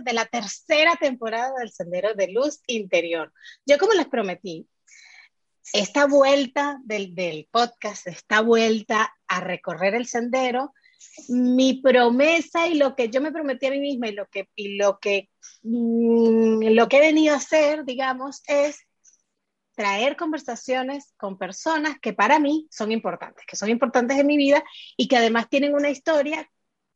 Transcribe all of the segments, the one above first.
De la tercera temporada del Sendero de Luz Interior. Yo como les prometí, esta vuelta del, del podcast, esta vuelta a recorrer el sendero, mi promesa y lo que yo me prometí a mí misma y lo que, y lo que, mm, lo que he venido a hacer, digamos, es traer conversaciones con personas que para mí son importantes, que son importantes en mi vida y que además tienen una historia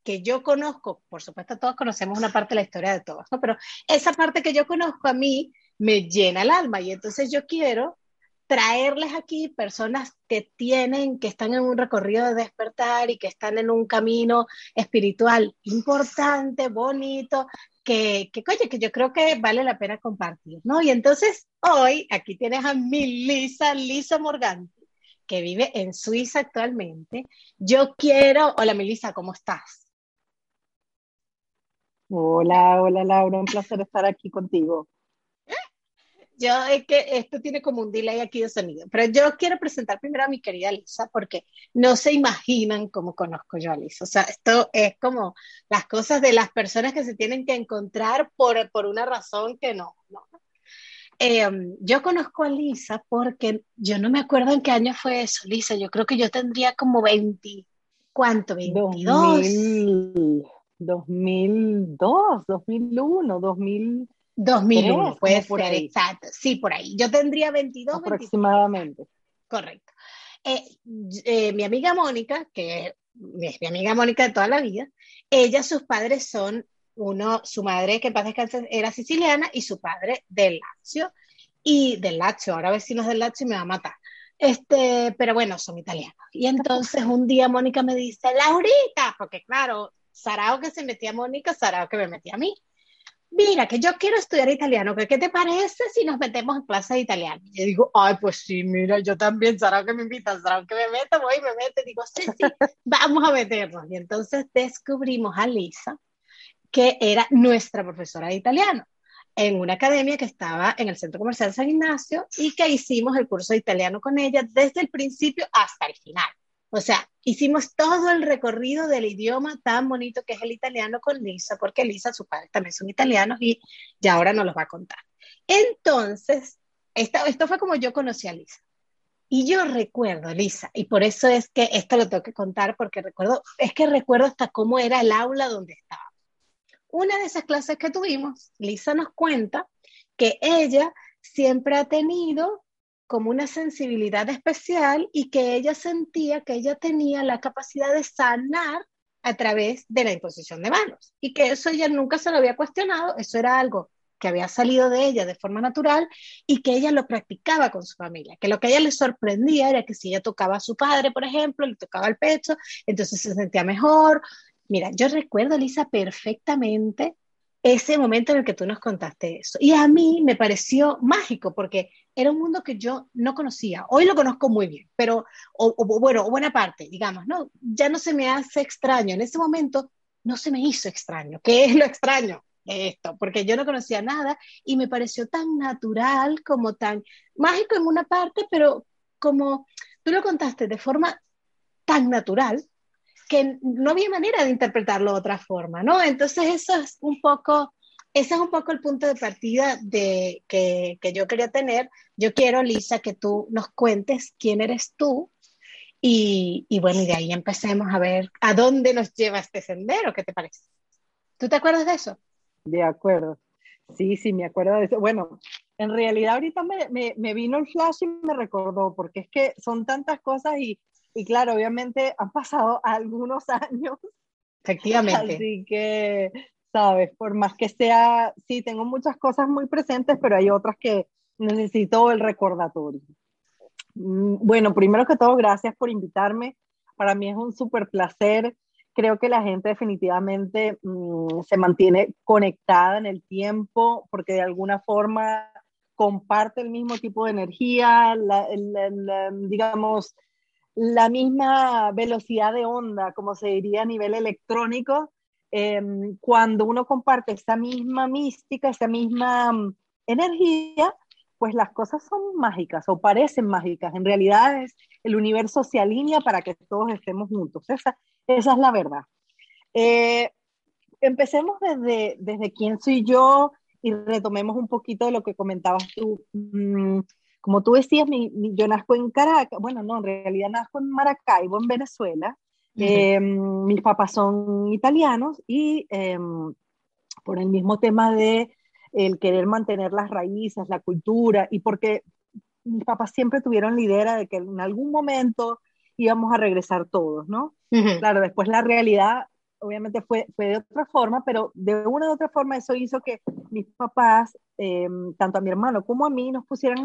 que yo conozco, por supuesto todos conocemos una parte de la historia de todos, ¿no? pero esa parte que yo conozco a mí me llena el alma y entonces yo quiero traerles aquí personas que tienen, que están en un recorrido de despertar y que están en un camino espiritual importante, bonito, que, que, oye, que yo creo que vale la pena compartir, ¿no? Y entonces hoy aquí tienes a mi Lisa, Lisa Morganti, que vive en Suiza actualmente. Yo quiero, hola Melissa, ¿cómo estás? Hola, hola Laura, un placer estar aquí contigo. Yo es que esto tiene como un delay aquí de sonido, pero yo quiero presentar primero a mi querida Lisa porque no se imaginan cómo conozco yo a Lisa. O sea, esto es como las cosas de las personas que se tienen que encontrar por, por una razón que no. no. Eh, yo conozco a Lisa porque yo no me acuerdo en qué año fue eso, Lisa. Yo creo que yo tendría como 20, ¿cuánto? 22. 2000, 2002, 2001, 2000. 2001, puede ser, ahí. exacto. Sí, por ahí. Yo tendría 22. Aproximadamente. 23. Correcto. Eh, eh, mi amiga Mónica, que es mi amiga Mónica de toda la vida, ella, sus padres son uno, su madre, que en paz descanse, era siciliana, y su padre del Lazio, y del Lazio, ahora vecinos del Lazio y me va a matar. Este, pero bueno, son italianos. Y entonces un día Mónica me dice, Laurita, porque claro, Sarao que se metía a Mónica, Sarao que me metía a mí mira, que yo quiero estudiar italiano, ¿qué te parece si nos metemos en clase de italiano? Y yo digo, ay, pues sí, mira, yo también, Sara que me invitan, Sara que me meto, voy y me meto, digo, sí, sí, vamos a meternos. Y entonces descubrimos a Lisa, que era nuestra profesora de italiano, en una academia que estaba en el Centro Comercial San Ignacio y que hicimos el curso de italiano con ella desde el principio hasta el final. O sea, hicimos todo el recorrido del idioma tan bonito que es el italiano con Lisa, porque Lisa, su padre también son italianos y ya ahora nos los va a contar. Entonces, esto, esto fue como yo conocí a Lisa. Y yo recuerdo, Lisa, y por eso es que esto lo tengo que contar, porque recuerdo, es que recuerdo hasta cómo era el aula donde estaba. Una de esas clases que tuvimos, Lisa nos cuenta que ella siempre ha tenido como una sensibilidad especial y que ella sentía que ella tenía la capacidad de sanar a través de la imposición de manos y que eso ella nunca se lo había cuestionado, eso era algo que había salido de ella de forma natural y que ella lo practicaba con su familia, que lo que a ella le sorprendía era que si ella tocaba a su padre, por ejemplo, le tocaba el pecho, entonces se sentía mejor. Mira, yo recuerdo, Lisa, perfectamente ese momento en el que tú nos contaste eso. Y a mí me pareció mágico porque era un mundo que yo no conocía. Hoy lo conozco muy bien, pero, o, o, bueno, buena parte, digamos, ¿no? Ya no se me hace extraño. En ese momento no se me hizo extraño. ¿Qué es lo extraño? Esto, porque yo no conocía nada y me pareció tan natural como tan mágico en una parte, pero como tú lo contaste de forma tan natural que no había manera de interpretarlo de otra forma, ¿no? Entonces eso es un poco, ese es un poco el punto de partida de, que, que yo quería tener. Yo quiero, Lisa, que tú nos cuentes quién eres tú y, y, bueno, y de ahí empecemos a ver a dónde nos lleva este sendero, ¿qué te parece? ¿Tú te acuerdas de eso? De acuerdo. Sí, sí, me acuerdo de eso. Bueno, en realidad ahorita me, me, vino el flash y me recordó, porque es que son tantas cosas y, y claro, obviamente han pasado algunos años. Efectivamente. Así que, sabes, por más que sea, sí, tengo muchas cosas muy presentes, pero hay otras que necesito el recordatorio. Mm, bueno, primero que todo, gracias por invitarme. Para mí es un súper placer. Creo que la gente definitivamente mm, se mantiene conectada en el tiempo porque de alguna forma comparte el mismo tipo de energía, digamos, la misma velocidad de onda, como se diría a nivel electrónico. Em, cuando uno comparte esa misma mística, esa misma mm, energía, pues las cosas son mágicas o parecen mágicas. En realidad es, el universo se alinea para que todos estemos juntos. Esa, esa es la verdad. Eh, empecemos desde, desde quién soy yo y retomemos un poquito de lo que comentabas tú. Mm, como tú decías, mi, yo nazco en Caracas, bueno, no, en realidad nazco en Maracaibo, en Venezuela. Eh, mis papás son italianos y em, por el mismo tema de el querer mantener las raíces, la cultura, y porque mis papás siempre tuvieron la idea de que en algún momento íbamos a regresar todos, ¿no? Claro, después la realidad obviamente fue, fue de otra forma, pero de una u otra forma eso hizo que mis papás, em, tanto a mi hermano como a mí, nos pusieran,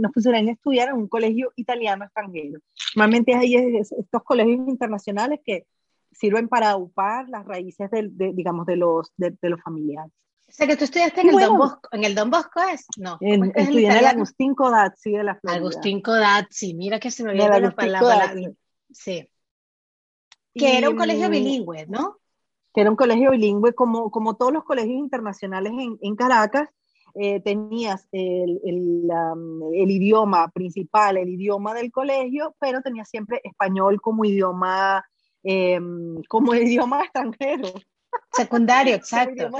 nos pusieran a estudiar en un colegio italiano extranjero. Normalmente hay estos colegios internacionales que sirven para upar las raíces de, digamos, de los, de los familiares. O sea, que tú estudiaste en, el Don Bosco, ¿en el Don Bosco es? No. En, es estudié en el Agustín Codazzi de la Florida. Agustín Codazzi, mira que se me olvidó la palabra. Sí. Que era un colegio bilingüe, ¿no? Que era un colegio bilingüe, como, como todos los colegios internacionales en, en Caracas, eh, tenías el, el, el, idioma principal, el idioma del colegio, pero tenías siempre español como idioma, eh, como idioma extranjero. Secundario, exacto.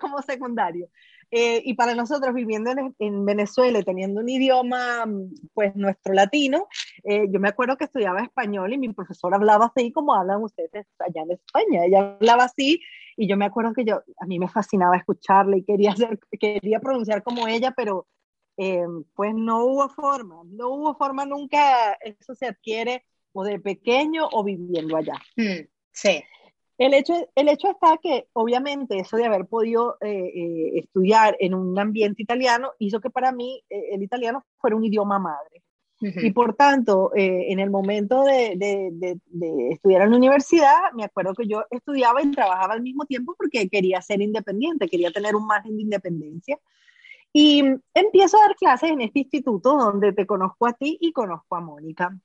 como secundario. Eh, y para nosotros viviendo en, en, Venezuela y teniendo un idioma, pues nuestro latino, eh, yo me acuerdo que estudiaba español y mi profesor hablaba así como hablan ustedes allá en España. Ella hablaba así y yo me acuerdo que yo, a mí me fascinaba escucharla y quería, hacer, quería pronunciar como ella, pero eh, pues no hubo forma, no hubo forma nunca, eso se adquiere o de pequeño o viviendo allá. Mm, sí. El hecho, el hecho está que obviamente eso de haber podido eh, eh, estudiar en un ambiente italiano hizo que para mí eh, el italiano fuera un idioma madre. Y por tanto, en el momento de, de, de, estudiar en la universidad, me acuerdo que yo estudiaba y trabajaba al mismo tiempo porque quería ser independiente, quería tener un margen de independencia. Y empiezo a dar clases en este instituto donde te conozco a ti y conozco a Mónica.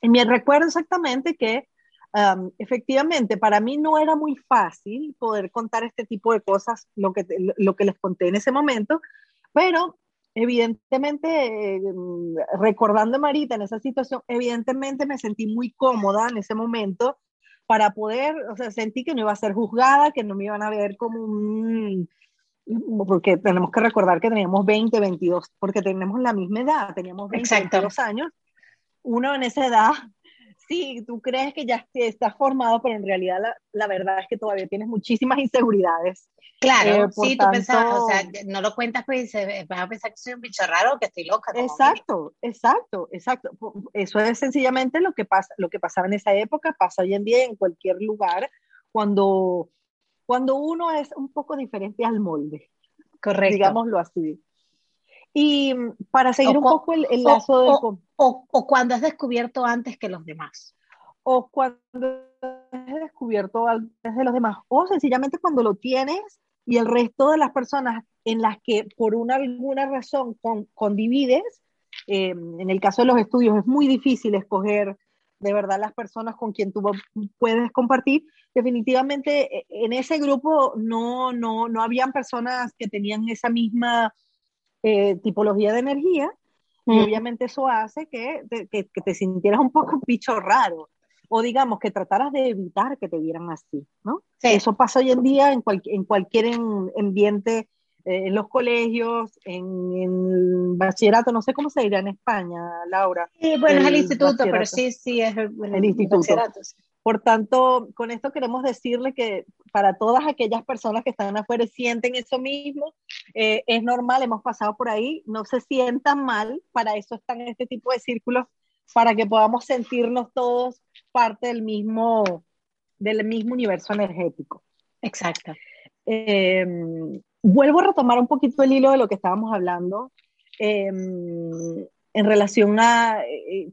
Y me recuerdo exactamente que efectivamente, para mí no era muy fácil poder contar este tipo de cosas, lo que, lo que les conté en ese momento, pero evidentemente, mm, recordando a Marita en esa situación, evidentemente me sentí muy cómoda en ese momento para poder, o sea, sentí que no iba a ser juzgada, que no me iban a ver como un... Porque tenemos que recordar que teníamos 20, 22, porque tenemos la misma edad, teníamos 20, 22 años. Uno en esa edad sí, tú crees que ya estás formado, pero en realidad la, verdad es que todavía tienes muchísimas inseguridades. Claro, eh, sí, tú pensabas, o sea, no lo cuentas, pues vas a pensar que soy un bicho raro, que estoy loca. Exacto, exacto, exacto. Eso es sencillamente lo que, pasa, lo que pasaba en esa época, pasa hoy en día en cualquier lugar, cuando, cuando uno es un poco diferente al molde. Correcto. Digámoslo así. Y para seguir un poco el, lazo del... O, o, cuando has descubierto antes que los demás. O cuando has descubierto antes de los demás. O sencillamente cuando lo tienes y el resto de las personas en las que por una alguna razón con, condivides, eh, en el caso de los estudios es muy difícil escoger de verdad las personas con quien tú puedes compartir. Definitivamente e, en ese grupo no, no, no habían personas que tenían esa misma eh, tipología de energía, y mm. obviamente eso hace que te, que, te sintieras un poco un bicho raro, o digamos que trataras de evitar que te vieran así, ¿no? Eso pasa hoy en día en, en cualquier ambiente, eh, en los colegios, en, en, bachillerato, no sé cómo se dirá en España, Laura. Sí, bueno, es el instituto, pero sí, sí, es el, el instituto. Por tanto, con esto queremos decirle que para todas aquellas personas que están afuera sienten eso mismo, eh, es normal, hemos pasado por ahí, no se sientan mal, para eso están este tipo de círculos, para que podamos sentirnos todos parte del mismo, del mismo universo energético. Exacto. Eh, vuelvo a retomar un poquito el hilo de lo que estábamos hablando eh, en relación a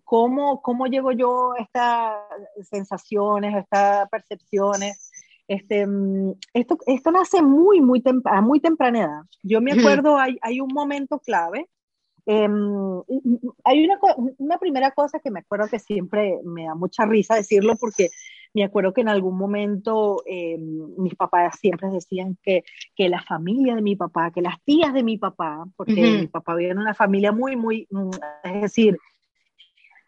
cómo, cómo llego yo a estas sensaciones, a estas percepciones este, mm, esto, esto nace muy, muy a muy temprana edad. Yo me acuerdo, hay, hay un momento clave. Em, hay una, una primera cosa que me acuerdo que siempre me da mucha risa decirlo porque me acuerdo que en algún momento em, mis papás siempre decían que, que, la familia de mi papá, que las tías de mi papá, porque mi papá vivía en una familia muy, muy, mm, es decir,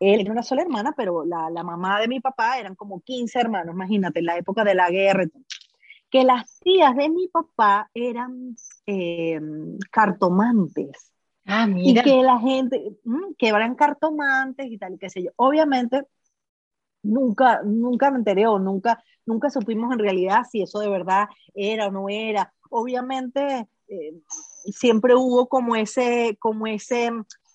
él era una sola hermana, pero la, la, mamá de mi papá eran como 15 hermanos, imagínate, en la época de la guerra. Que las tías de mi papá eran eh, cartomantes. Ah, mira. Y que la gente, mm, que eran cartomantes y tal, y qué sé yo. Obviamente, nunca, nunca me enteré o nunca, nunca supimos en realidad si eso de verdad era o no era. Obviamente, eh, siempre hubo como ese, como ese,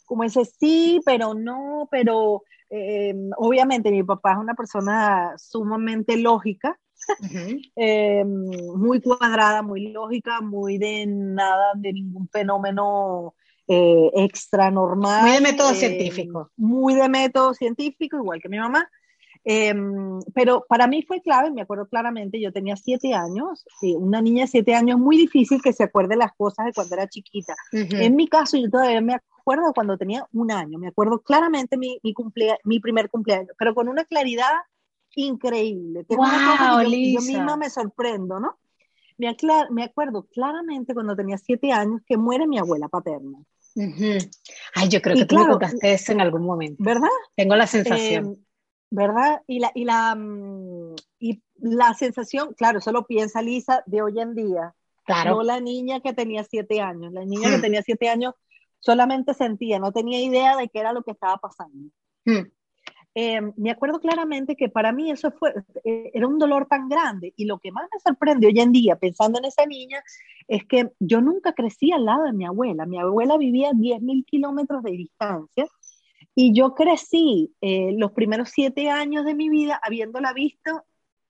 como ese sí, pero no, pero eh, obviamente mi papá es una persona sumamente lógica, eh, muy cuadrada, muy lógica, muy de nada, de ningún fenómeno eh, extra normal. Muy de método científico. Muy de método científico, igual que mi mamá. Pero para mí fue clave, me acuerdo claramente, yo tenía siete años, una niña de siete años, muy difícil que se acuerde las cosas de cuando era chiquita. En mi caso, yo todavía me acuerdo cuando tenía un año, me acuerdo claramente mi, mi, mi primer cumpleaños, pero con una claridad increíble. Que wow, yo, yo, misma me sorprendo, ¿no? Me, me, acuerdo claramente cuando tenía siete años que muere mi abuela paterna. Ay, yo creo que tú me contaste eso en algún momento. ¿Verdad? Tengo la sensación. Eh, ¿verdad? Y la, y la, mm, y la sensación, claro, eso lo piensa Lisa de hoy en día. Claro. No la niña que tenía siete años. La niña que hmm. tenía siete años solamente sentía, no tenía idea de qué era lo que estaba pasando. Hmm. Eh, me acuerdo claramente que para mí eso fue, eh, era un dolor tan grande y lo que más me sorprende hoy en día, pensando en esa niña, es que yo nunca crecí al lado de mi abuela. Mi abuela vivía a 10.000 kilómetros de distancia y yo crecí eh, los primeros siete años de mi vida habiéndola visto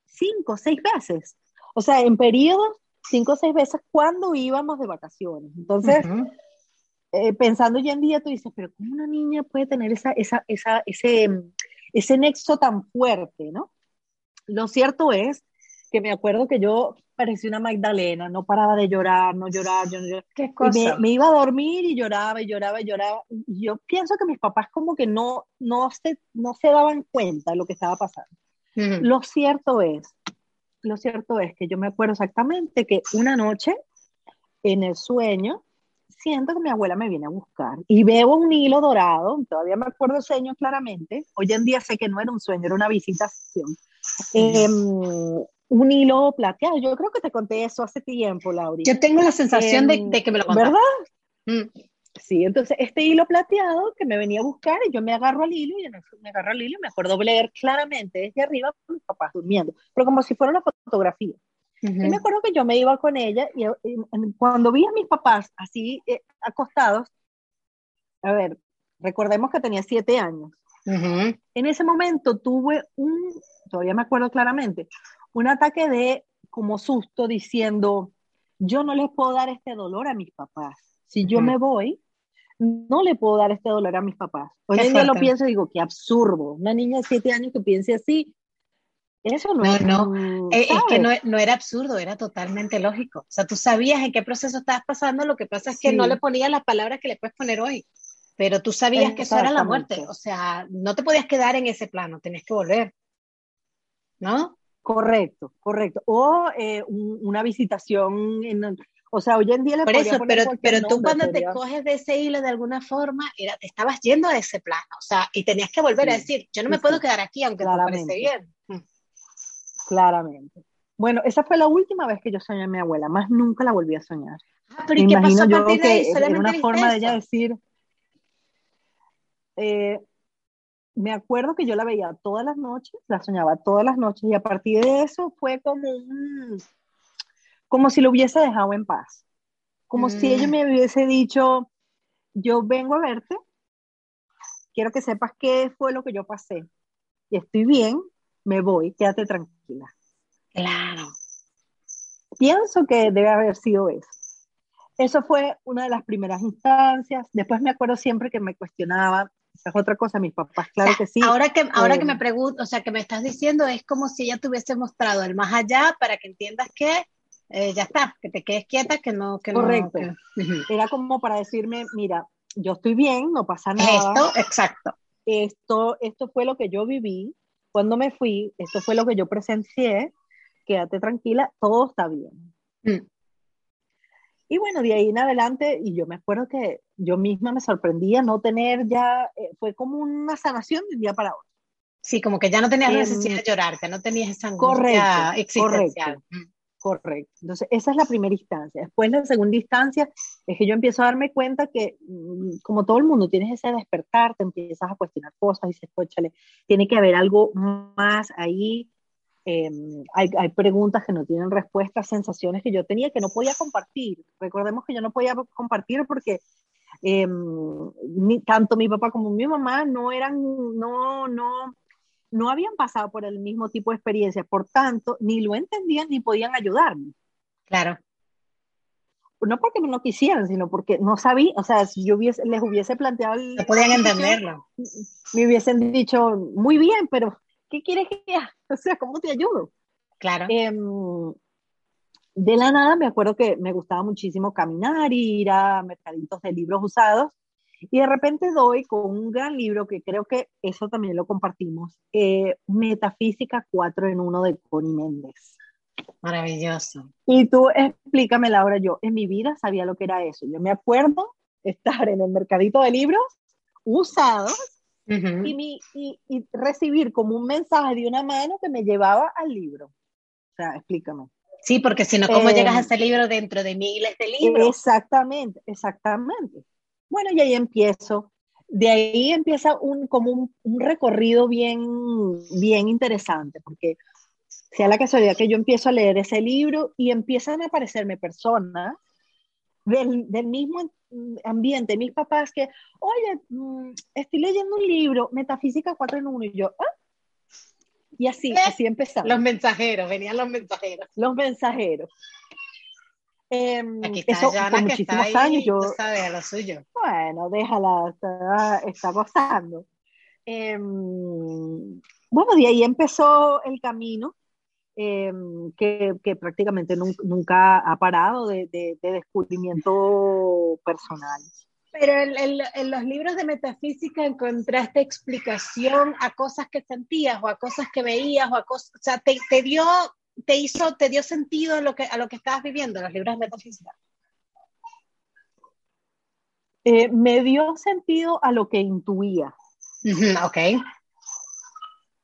cinco o seis veces. O sea, en periodos, cinco o seis veces cuando íbamos de vacaciones. Entonces, eh, pensando hoy en día, tú dices, pero ¿cómo una niña puede tener esa, esa, esa, ese, ese nexo tan fuerte, no? Lo cierto es que me acuerdo que yo parecía una Magdalena, no paraba de llorar, no llorar, yo no llorar. ¿Qué cosa? Me, iba a dormir y lloraba y lloraba y lloraba. yo pienso que mis papás como que no, no, se, no se daban cuenta de lo que estaba pasando. Lo cierto es, lo cierto es que yo me acuerdo exactamente que una noche en el sueño siento que mi abuela me viene a buscar y veo un hilo dorado, todavía me acuerdo el sueño claramente, hoy en día sé que no era un sueño, era una visitación. Eh, un hilo plateado. Yo creo que te conté eso hace tiempo, Laura. Yo tengo la sensación de, em, que me lo contaste. ¿Verdad? Mm. Sí, entonces este hilo plateado que me venía a buscar y yo me agarro al hilo y me agarro al hilo y me acuerdo leer claramente desde arriba con mis papás durmiendo, pero como si fuera una fotografía. Y me acuerdo que yo me iba con ella y, cuando vi a mis papás así eh, acostados, a ver, recordemos que tenía siete años. En ese momento tuve un, todavía me acuerdo claramente, un ataque de como susto diciendo, yo no les puedo dar este dolor a mis papás. Si yo me voy, no le puedo dar este dolor a mis papás. Hoy en día lo pienso y digo, qué absurdo. Una niña de siete años que piense así, eso no, es. No, eh, es, que no, no, era absurdo, era totalmente lógico. O sea, tú sabías en qué proceso estabas pasando, lo que pasa es que no le ponías las palabras que le puedes poner hoy, pero tú sabías que eso era la muerte. O sea, no te podías quedar en ese plano, tenías que volver. ¿No? Correcto, correcto. O eh, una visitación, en, o sea, hoy en día le Por eso, pero, pero tú cuando te coges de ese hilo de alguna forma, era, te estabas yendo a ese plano, o sea, y tenías que volver a decir, yo no me puedo quedar aquí aunque te parece bien. Claramente. Bueno, esa fue la última vez que yo soñé a mi abuela, más nunca la volví a soñar. Ah, pero ¿y qué pasó a partir de ahí? Una forma de ella decir, eh, me acuerdo que yo la veía todas las noches, la soñaba todas las noches y a partir de eso fue como como si lo hubiese dejado en paz. Como si ella Mm. me hubiese dicho, yo vengo a verte, quiero que sepas qué fue lo que yo pasé. Y estoy bien, me voy, quédate tranquila. Claro. Pienso que debe haber sido eso. Eso fue una de las primeras instancias. Después me acuerdo siempre que me cuestionaba, esa es otra cosa, mis papás, claro O sea, que sí. Ahora que, ahora Eh, que me pregunto, o sea, que me estás diciendo, es como si ella te hubiese mostrado el más allá para que entiendas que eh, ya está, que te quedes quieta, que no, que Correcto. no. que-. Era como para decirme, mira, yo estoy bien, no pasa nada. Esto, exacto. esto, esto fue lo que yo viví cuando me fui, esto fue lo que yo presencié, quédate tranquila, todo está bien. Mm. Y bueno, de ahí en adelante, y yo me acuerdo que yo misma me sorprendía no tener ya, eh, fue como una sanación de un día para otro. Sí, como que ya no tenías Em, necesidad de llorar, que no tenías esa angustia correcto, existencial. correcto. Mm. Correcto. Entonces, esa es la primera instancia. Después, la segunda instancia es que yo empiezo a darme cuenta que, mm, como todo el mundo, tienes ese despertar, te empiezas a cuestionar cosas, dices, cóchale, tiene que haber algo más ahí. Eh, hay, preguntas que no tienen respuestas, sensaciones que yo tenía que no podía compartir. Recordemos que yo no podía compartir porque ni- tanto mi papá como mi mamá no eran, no, no, no habían pasado por el mismo tipo de experiencias, por tanto, ni lo entendían ni podían ayudarme. Claro. No porque no quisieran, sino porque no sabían, o sea, si yo hubiese, les hubiese planteado el- No podían entenderlo. me hubiesen dicho, muy bien, pero ¿qué quieres que haga? O sea, ¿cómo te ayudo? Claro. Em, de la nada me acuerdo que me gustaba muchísimo caminar ir a mercaditos de libros usados y de repente doy con un gran libro que creo que eso también lo compartimos, eh, Metafísica 4 en 1 de Connie Méndez. Maravilloso. Y tú explícame, Laura, yo en mi vida sabía lo que era eso. Yo me acuerdo estar en el mercadito de libros usados y, mi, y, y recibir como un mensaje de una mano que me llevaba al libro. O sea, explícame. Sí, porque si no, ¿cómo Eh, llegas a ese libro dentro de miles de libros? Exactamente, exactamente. Bueno, y ahí empiezo. De ahí empieza un, como un, un recorrido bien, bien interesante, porque sea la casualidad que yo empiezo a leer ese libro y empiezan a aparecerme personas del, del mismo ambiente, mis papás que, oye, mm, estoy leyendo un libro, Metafísica 4 en 1, y yo, ¿ah? Y así, ¿Eh? así empezamos. Los mensajeros, venían los mensajeros. los mensajeros. Em, Aquí está eso Yana, por que está muchísimos ahí, años yo, a lo suyo. bueno, déjala, está, está gozando. Em, bueno, de ahí empezó el camino em, que, que prácticamente nun- nunca ha parado de, de- de descubrimiento personal. Pero en, en- en los libros de metafísica encontraste explicación a cosas que sentías o a cosas que veías o a cosas, o sea, te, te dio, te hizo, te dio sentido a lo que, a lo que estabas viviendo, los libros de metafísica. Eh, me dio sentido a lo que intuía, ok.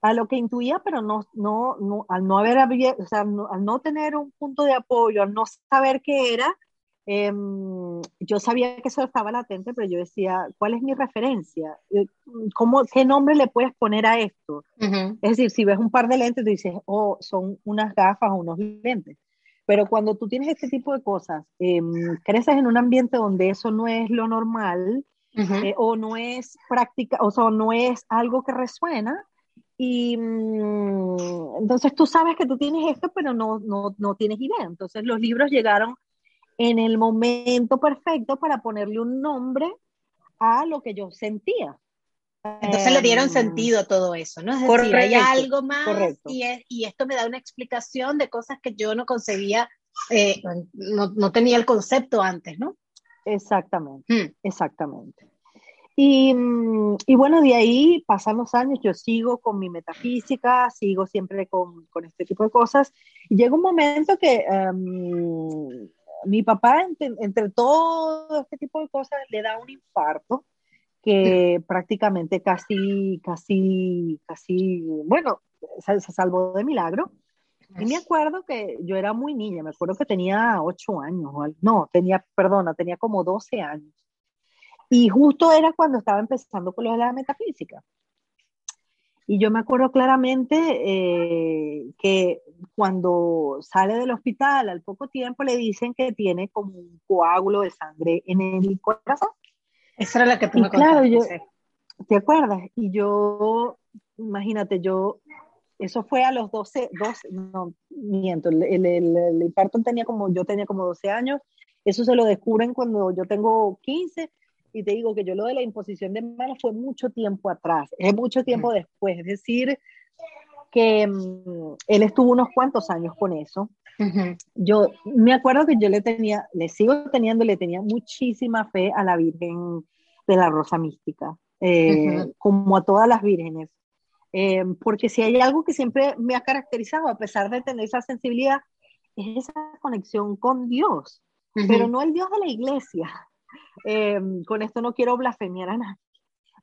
a lo que intuía, pero no, no, no al no haber, o sea, no- al no tener un punto de apoyo, al no saber qué era, em, yo sabía que eso estaba latente, pero yo decía, ¿cuál es mi referencia? Eh, ¿Cómo, ¿Qué nombre le puedes poner a esto? Ujú, Es decir, si ves un par de lentes, tú dices, oh, son unas gafas o unos lentes. Pero cuando tú tienes este tipo de cosas, em, creces en un ambiente donde eso no es lo normal, ujú. eh, o no es práctica, o sea, no es algo que resuena. Y mm, entonces tú sabes que tú tienes esto, pero no, no, no tienes idea. Entonces los libros llegaron en el momento perfecto para ponerle un nombre a lo que yo sentía. Entonces le dieron Em, sentido a todo eso, ¿no? Es decir, hay correcto, algo más y, es- y esto me da una explicación de cosas que yo no concebía, eh, no, no tenía el concepto antes, ¿no? Exactamente. Mm. Exactamente. Y, mm, y bueno, de ahí pasan los años, yo sigo con mi metafísica, sigo siempre con, con este tipo de cosas, y llega un momento que em, mi papá, entre, entre todo este tipo de cosas, le da un infarto que prácticamente casi, casi, casi, bueno, se, se salvó de milagro. Y me acuerdo que yo era muy niña, me acuerdo que tenía 8 años, no, tenía, perdona, tenía como 12 años. Y justo era cuando estaba empezando con lo de la metafísica. Y yo me acuerdo claramente eh, que cuando sale del hospital, al poco tiempo le dicen que tiene como un coágulo de sangre en el corazón. Esa era la que tú me claro, yo, ¿Te acuerdas? Y yo, imagínate, yo, eso fue a los 12, 12 no, miento, el, el, el, infarto tenía como, yo tenía como 12 años, eso se lo descubren cuando yo tengo 15 y te digo que yo lo de la imposición de manos fue mucho tiempo atrás, es mucho tiempo después, es decir, que mm, él estuvo unos cuantos años con eso. Yo me acuerdo que yo le tenía, le sigo teniendo, le tenía muchísima fe a la Virgen de la Rosa Mística, eh, como a todas las vírgenes. Eh, porque si hay algo que siempre me ha caracterizado, a pesar de tener esa sensibilidad, es esa conexión con Dios, pero no el Dios de la iglesia, eh, con esto no quiero blasfemiar a nadie,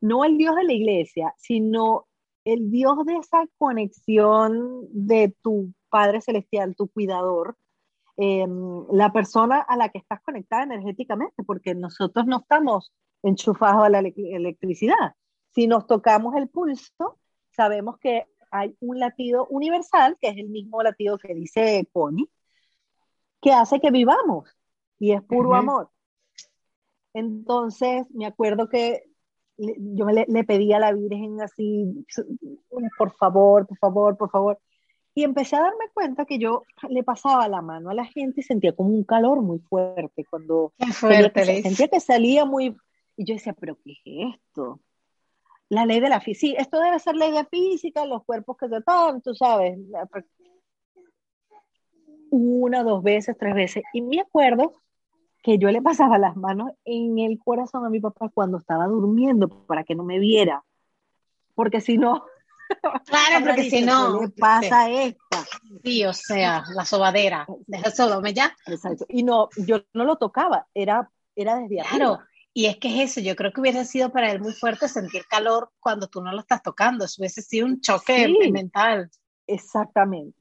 no el Dios de la iglesia, sino el Dios de esa conexión de tu Padre Celestial, tu cuidador, eh, la persona a la que estás conectada energéticamente, porque nosotros no estamos enchufados a la electricidad. Si nos tocamos el pulso, sabemos que hay un latido universal, que es el mismo latido que dice Connie, que hace que vivamos, y es puro amor. Entonces, me acuerdo que yo le, le pedí a la Virgen así, por favor, por favor, por favor. Y empecé a darme cuenta que yo le pasaba la mano a la gente y sentía como un calor muy fuerte cuando sentía que salía muy... Y yo decía, pero ¿qué es esto? La ley de la física. Sí, esto debe ser ley de física, los cuerpos que se toman, tú sabes. Una, dos veces, tres veces. Y me acuerdo que yo le pasaba las manos en el corazón a mi papá cuando estaba durmiendo para que no me viera. Porque si no... Claro, porque si no... ¿Qué pasa esta? Sí, o sea, la sobadera. Deja Sodome ya. Exacto. Y no, yo no lo tocaba, era, era desde Claro. Y es que es eso, yo creo que hubiese sido para él muy fuerte sentir calor cuando tú no lo estás tocando, eso hubiese sido un choque mental. Exactamente.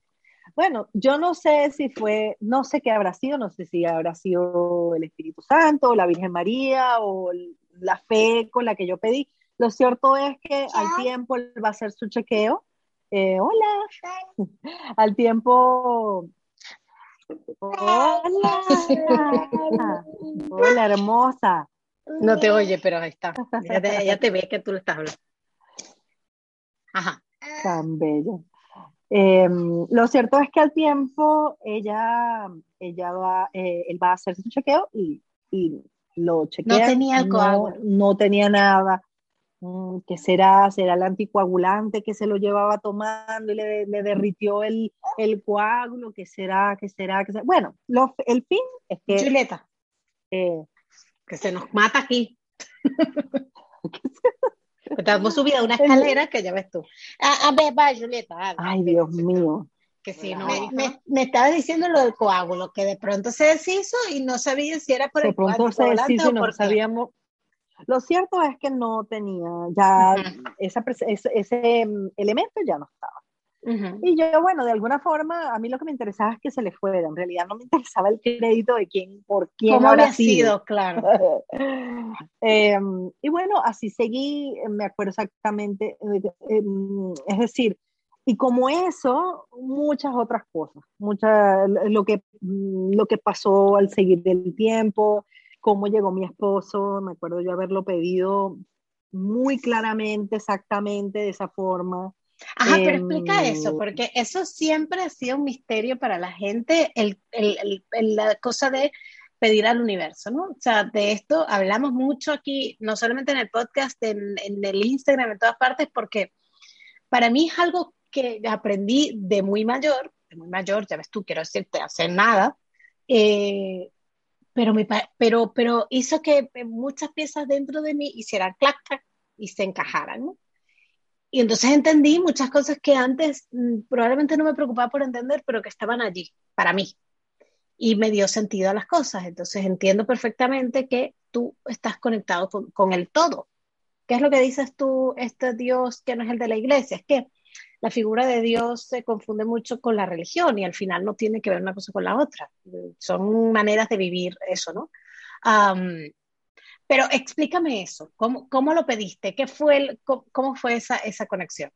Bueno, yo no sé si fue, no sé qué habrá sido, no sé si habrá sido el Espíritu Santo, o la Virgen María, o la fe con la que yo pedí. Lo cierto es que al tiempo él va a hacer su chequeo. Eh, hola. al tiempo. Hola. Hola, hermosa. No te oye, pero ahí está. Ya te, ve que tú le estás hablando. Ajá. Tan bello. Em, lo cierto es que al tiempo ella, ella va, eh, él va a hacer su chequeo y, y lo chequea. No tenía coágulo. No, tenía nada. Mm, ¿Qué será? ¿Será el anticoagulante que se lo llevaba tomando y le, le derritió el, el, coágulo? ¿Qué será? ¿Qué será? ¿Qué será? Bueno, lo, el fin es que... Chuleta. Eh, que se nos mata aquí. Estamos subido a una escalera que ya ves tú. A, ver, va, Julieta. Ay, Dios mío. Que si no, me, me, estaba diciendo lo del coágulo, que de pronto se deshizo y no sabía si era por de el pronto se deshizo y no sabíamos. Lo cierto es que no tenía ya esa, ese, ese, mm, elemento ya no estaba. Y yo, bueno, de alguna forma, a mí lo que me interesaba es que se le fuera. En realidad no me interesaba el crédito de quién, por quién ¿Cómo había sido, claro. Em, y bueno, así seguí, me acuerdo exactamente, eh, em, es decir, y como eso, muchas otras cosas, muchas, lo que, mm, lo que pasó al seguir el tiempo, cómo llegó mi esposo, me acuerdo yo haberlo pedido muy claramente, exactamente de esa forma. Ajá, pero explica eso, em, porque eso siempre ha sido un misterio para la gente, el, el, el, la cosa de pedir al universo, ¿no? O sea, de esto hablamos mucho aquí, no solamente en el podcast, en, en, el Instagram, en todas partes, porque para mí es algo que aprendí de muy mayor, de muy mayor, ya ves tú, quiero decirte, hacer nada, eh, pero, me, pero, pero hizo que muchas piezas dentro de mí hicieran clac, clac y se encajaran, ¿no? Y entonces entendí muchas cosas que antes mm, probablemente no me preocupaba por entender, pero que estaban allí para mí. Y me dio sentido a las cosas. Entonces entiendo perfectamente que tú estás conectado con, el todo. ¿Qué es lo que dices tú, este Dios que no es el de la iglesia? Es que la figura de Dios se confunde mucho con la religión y al final no tiene que ver una cosa con la otra. Son maneras de vivir eso, ¿no? Um, pero explícame eso, ¿cómo, cómo lo pediste? ¿Qué fue el, cómo, fue esa, esa conexión?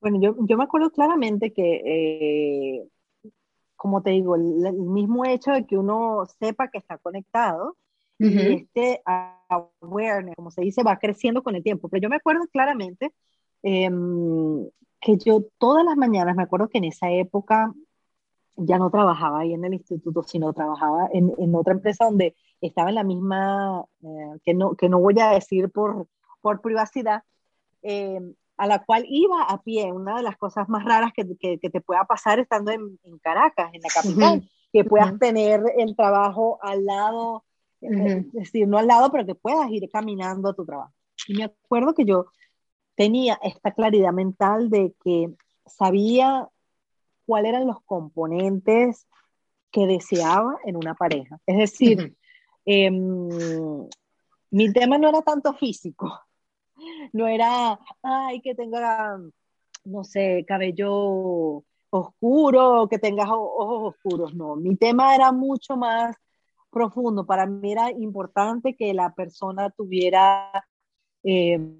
Bueno, yo, yo me acuerdo claramente que, eh, como te digo, el, mismo hecho de que uno sepa que está conectado y este awareness, como se dice, va creciendo con el tiempo. Pero yo me acuerdo claramente em, que yo todas las mañanas, me acuerdo que en esa época ya no trabajaba ahí en el instituto, sino trabajaba en, en otra empresa donde estaba en la misma, eh, que, no, que no voy a decir por, por privacidad, eh, a la cual iba a pie, una de las cosas más raras que, que, te pueda pasar estando en, en, Caracas, en la capital, que puedas tener el trabajo al lado, eh, es decir, no al lado, pero que puedas ir caminando a tu trabajo. Y me acuerdo que yo tenía esta claridad mental de que sabía cuáles eran los componentes que deseaba en una pareja. Es decir, em, mi tema no era tanto físico, no era, ay, que tenga, no sé, cabello oscuro, que tengas ojos oscuros, no, mi tema era mucho más profundo. Para mí era importante que la persona tuviera em,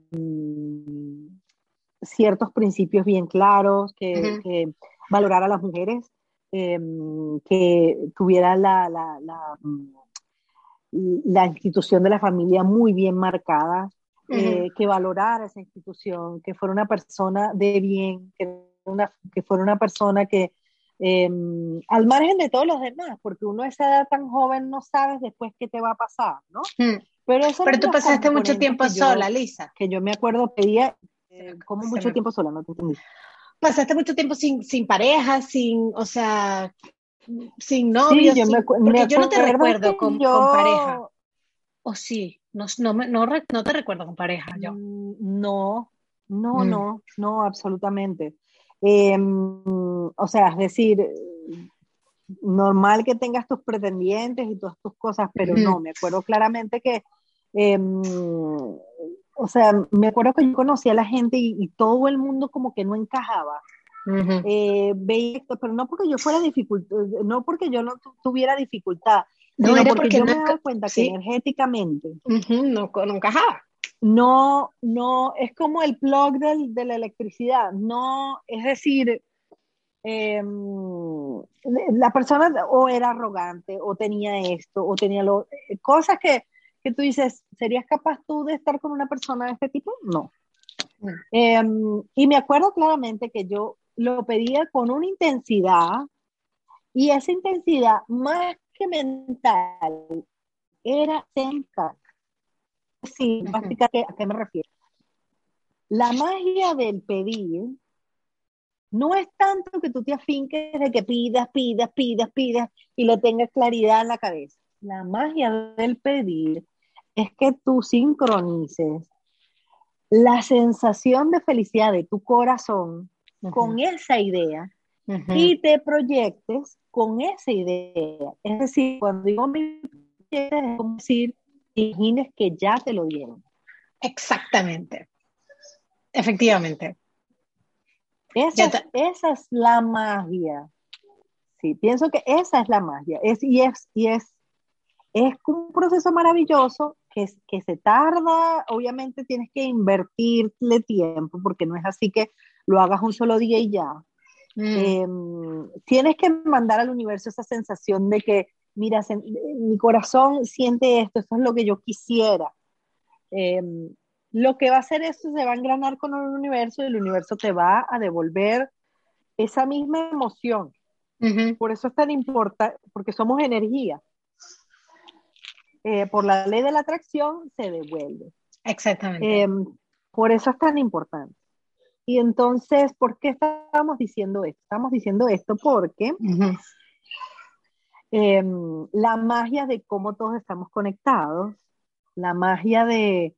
ciertos principios bien claros, que, que valorar a las mujeres, em, que tuviera la, la, la, la, institución de la familia muy bien marcada, eh, que valorara esa institución, que fuera una persona de bien, que, una, que fuera una persona que, em, al margen de todos los demás, porque uno a esa edad tan joven no sabes después qué te va a pasar, ¿no? Pero, eso Pero tú pasaste mucho tiempo sola, Lisa. Que yo me acuerdo, pedía, eh, como mucho tiempo sola, no te entendí pasaste mucho tiempo sin, sin pareja, sin, o sea, sin novio, yo porque yo no te recuerdo con, pareja. ¿O sí? No, no, no, no, te recuerdo con pareja yo. Mm, no, no, mm. no, no, absolutamente. Em, o sea, es decir, normal que tengas tus pretendientes y todas tus cosas, pero no, me acuerdo claramente que em, o sea, me acuerdo que yo conocía a la gente y, todo el mundo como que no encajaba. Eh, veía esto, pero no porque yo fuera dificultad, no porque yo no tuviera dificultad, no, era porque, yo me daba cuenta que energéticamente no, no, encajaba. No, no, es como el plug del, de la electricidad, no, es decir, em, la persona o era arrogante, o tenía esto, o tenía lo, cosas que, que tú dices, ¿serías capaz tú de estar con una persona de este tipo? No. Mm. Em, y me acuerdo claramente que yo lo pedía con una intensidad y esa intensidad más que mental era mental. Sí, ¿a qué me refiero? La magia del pedir no es tanto que tú te afinques de que pidas, pidas, pidas, pidas y lo tengas claridad en la cabeza. La magia del pedir es que tú sincronices la sensación de felicidad de tu corazón con esa idea y te proyectes con esa idea. Es decir, cuando digo mi es como decir, imagines que ya te lo dieron. Exactamente. Efectivamente. Esa, esa es la magia. Sí, pienso que esa es la magia. Es, y, es, y es, es un proceso maravilloso que, que se tarda, obviamente tienes que invertirle tiempo, porque no es así que lo hagas un solo día y ya. Mm. Em, tienes que mandar al universo esa sensación de que, mira, mi corazón siente esto, esto es lo que yo quisiera. Em, lo que va a hacer eso se va a engranar con el universo y el universo te va a devolver esa misma emoción. Por eso es tan importante, porque somos energía. Eh, por la ley de la atracción se devuelve. Exactamente. Em, por eso es tan importante. Y entonces, ¿por qué estamos diciendo esto? Estamos diciendo esto porque em, la magia de cómo todos estamos conectados, la magia de,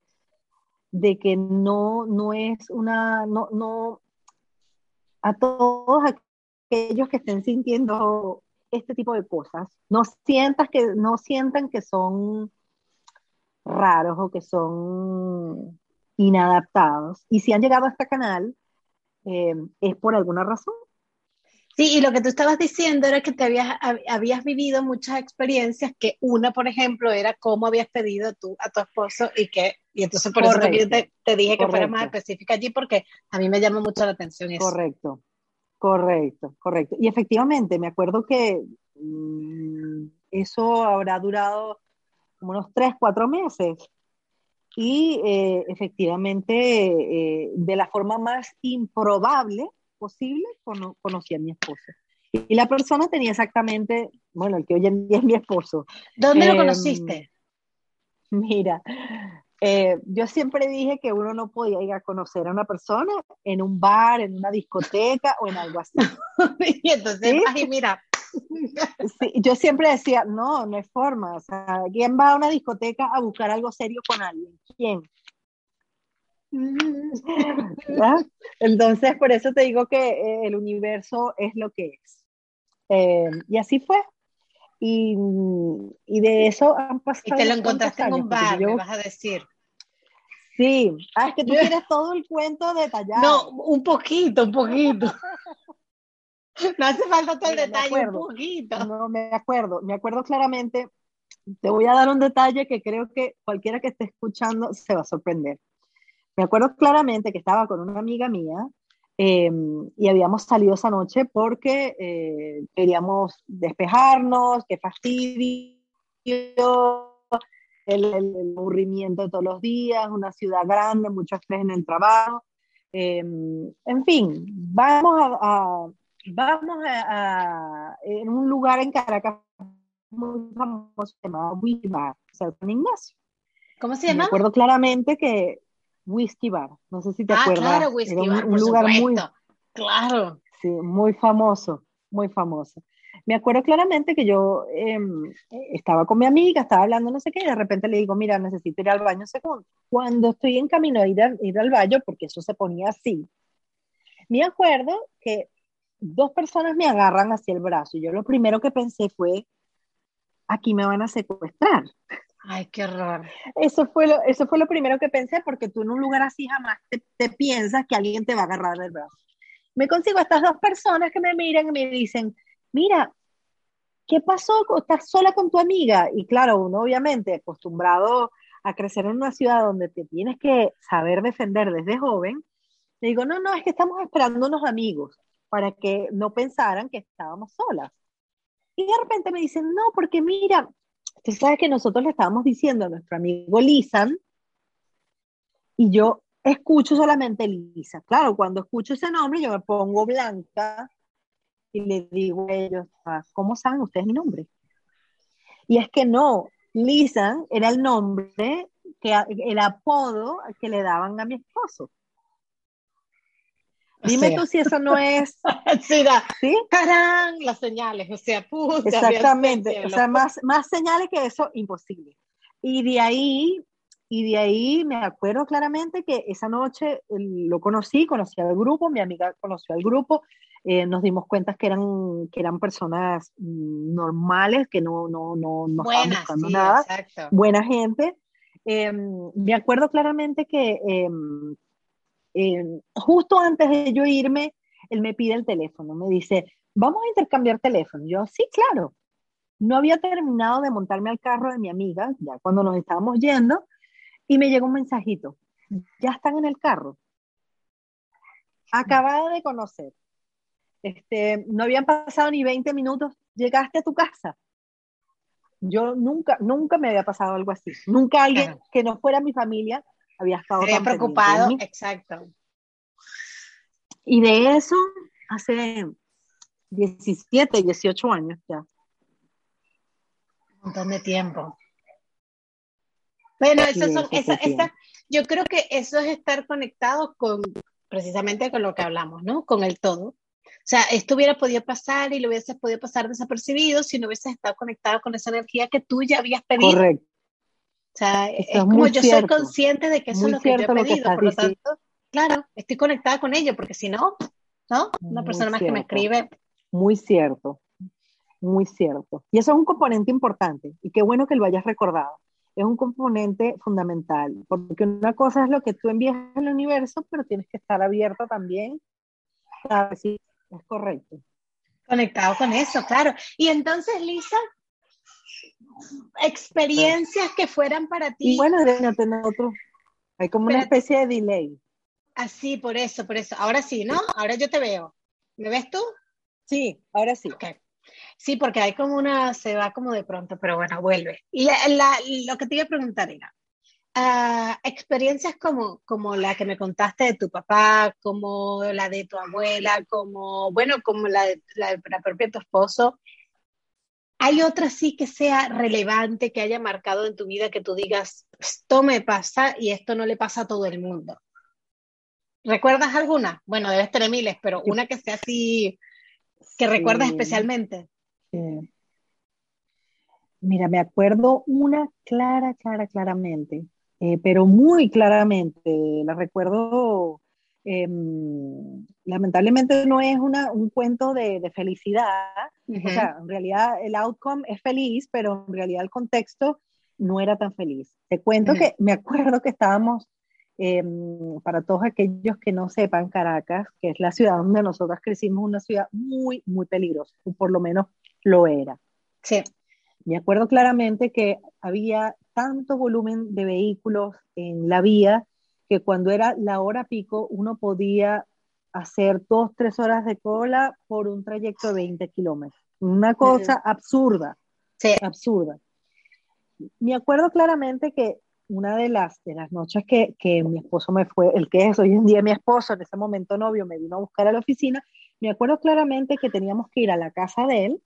de que no, no es una, no, no, a todos aquellos que estén sintiendo este tipo de cosas, no, sientas que, no sientan que son raros o que son inadaptados. Y si han llegado a este canal, eh, es por alguna razón. Sí, y lo que tú estabas diciendo era que te habías, habías vivido muchas experiencias, que una, por ejemplo, era cómo habías pedido tú a tu esposo y que Y entonces por eso también te, te, dije que fuera más específica allí porque a mí me llama mucho la atención eso. Correcto, correcto, correcto. Y efectivamente, me acuerdo que mmm, eso habrá durado como unos tres, cuatro meses. Y eh, efectivamente, eh, de la forma más improbable posible, conocí a mi esposo. Y la persona tenía exactamente, bueno, el que hoy en día es mi esposo. ¿Dónde lo em, conociste? Mira, eh, yo siempre dije que uno no podía ir a conocer a una persona en un bar, en una discoteca o en algo así. y entonces, ay, mira, yo siempre decía, no, no hay forma. O sea, ¿quién va a una discoteca a buscar algo serio con alguien? ¿Quién? Entonces, por eso te digo que eh, el universo es lo que es. Eh, y así fue. Y, y, de eso han pasado. Y te lo encontraste en un bar, me vas a decir. Sí, ah, es que tú tienes todo el cuento detallado. No, un poquito, un poquito. No hace falta todo el detalle, un poquito. No, me acuerdo, me acuerdo claramente. Te voy a dar un detalle que creo que cualquiera que esté escuchando se va a sorprender. Me acuerdo claramente que estaba con una amiga mía em, y habíamos salido esa noche porque eh, queríamos despejarnos, qué fastidio, el, aburrimiento de todos los días, una ciudad grande, mucho estrés en el trabajo. Em, en fin, vamos a vamos a, en un lugar en Caracas muy famoso llamado Whisky Bar, San Ignacio. ¿Cómo se llama? Me acuerdo claramente que Whisky Bar, no sé si te ah, acuerdas. Claro, Whisky Bar, un, lugar muy, claro. Sí, muy famoso, muy famoso. Me acuerdo claramente que yo em, estaba con mi amiga, estaba hablando no sé qué, y de repente le digo, mira, necesito ir al baño un segundo. Cuando estoy en camino a ir, a, ir al baño, porque eso se ponía así, me acuerdo que dos personas me agarran hacia el brazo y yo lo primero que pensé fue, aquí me van a secuestrar. Ay, qué horror. Eso fue lo, eso fue lo primero que pensé porque tú en un lugar así jamás te, te piensas que alguien te va a agarrar del brazo. Me consigo a estas dos personas que me miran y me dicen, mira, ¿qué pasó? ¿Estás sola con tu amiga? Y claro, uno obviamente acostumbrado a crecer en una ciudad donde te tienes que saber defender desde joven, le digo, no, no, es que estamos esperando unos amigos para que no pensaran que estábamos solas. Y de repente me dicen, no, porque mira, tú sabes que nosotros le estábamos diciendo a nuestro amigo Lisan, y yo escucho solamente Lisa. Claro, cuando escucho ese nombre yo me pongo blanca y le digo a ellos, ah, ¿cómo saben ustedes mi nombre? Y es que no, Lisan era el nombre, que, el apodo que le daban a mi esposo. Dime tú si eso no es. sí, ¿Sí? ¡Carán! Las señales, o sea, puta. Exactamente, o sea, más, más señales que eso, imposible. Y de ahí, y de ahí me acuerdo claramente que esa noche lo conocí, conocí al grupo, mi amiga conoció al grupo, eh, nos dimos cuenta que eran, que eran personas normales, que no, no, no, no estaban buscando nada, buena gente. Em, me acuerdo claramente que em, justo antes de yo irme, él me pide el teléfono, me dice, vamos a intercambiar teléfono. Yo, sí, claro. No había terminado de montarme al carro de mi amiga, ya cuando nos estábamos yendo, y me llegó un mensajito, ya están en el carro. Acabada de conocer. Este, no habían pasado ni 20 minutos, llegaste a tu casa. Yo nunca, nunca me había pasado algo así. Nunca alguien que no fuera mi familia había estado había preocupado, exacto. Y de eso hace 17, 18 años ya. Un montón de tiempo. Bueno, eso son, esa, esa, yo creo que eso es estar conectado con, precisamente con lo que hablamos, ¿no? Con el todo. O sea, esto hubiera podido pasar y lo hubiese podido pasar desapercibido si no hubieses estado conectado con esa energía que tú ya habías pedido. Correcto. O sea, es, como yo soy consciente de que eso es lo que yo he pedido, por lo tanto, claro, estoy conectada con ello, porque si no, ¿no? Una persona más que me escribe. Muy cierto, muy cierto. Y eso es un componente importante, y qué bueno que lo hayas recordado. Es un componente fundamental, porque una cosa es lo que tú envías al universo, pero tienes que estar abierto también a decir, es correcto. Conectado con eso, claro. Y entonces, Lisa, experiencias que fueran para ti. Y bueno, tener otro. Hay como una especie de delay. Así, ah, por eso, por eso. Ahora sí, ¿no? Ahora yo te veo. ¿Me ves tú? Sí, ahora sí. Okay. Sí, porque hay como una, se va como de pronto, pero bueno, vuelve. Y la, lo que te iba a preguntar era, uh, experiencias como, como la que me contaste de tu papá, como la de tu abuela, como, bueno, como la de la, la propia tu esposo, ¿hay otra sí que sea relevante, que haya marcado en tu vida, que tú digas, esto me pasa y esto no le pasa a todo el mundo? ¿Recuerdas alguna? Bueno, debes tener miles, pero una que sea así, que recuerdas especialmente. Mira, me acuerdo una clara, clara, claramente, eh, pero muy claramente. La recuerdo, em, lamentablemente no es una, un cuento de, felicidad. O sea, en realidad el outcome es feliz, pero en realidad el contexto no era tan feliz. Te cuento que me acuerdo que estábamos Em, para todos aquellos que no sepan, Caracas, que es la ciudad donde nosotros crecimos, una ciudad muy, muy peligrosa, o por lo menos lo era. Sí. Me acuerdo claramente que había tanto volumen de vehículos en la vía que cuando era la hora pico uno podía hacer dos, tres horas de cola por un trayecto de 20 kilómetros. Una cosa absurda. Sí. Absurda. Me acuerdo claramente que una de las, de las noches que, que, mi esposo me fue, el que es hoy en día mi esposo, en ese momento novio, me vino a buscar a la oficina, me acuerdo claramente que teníamos que ir a la casa de él,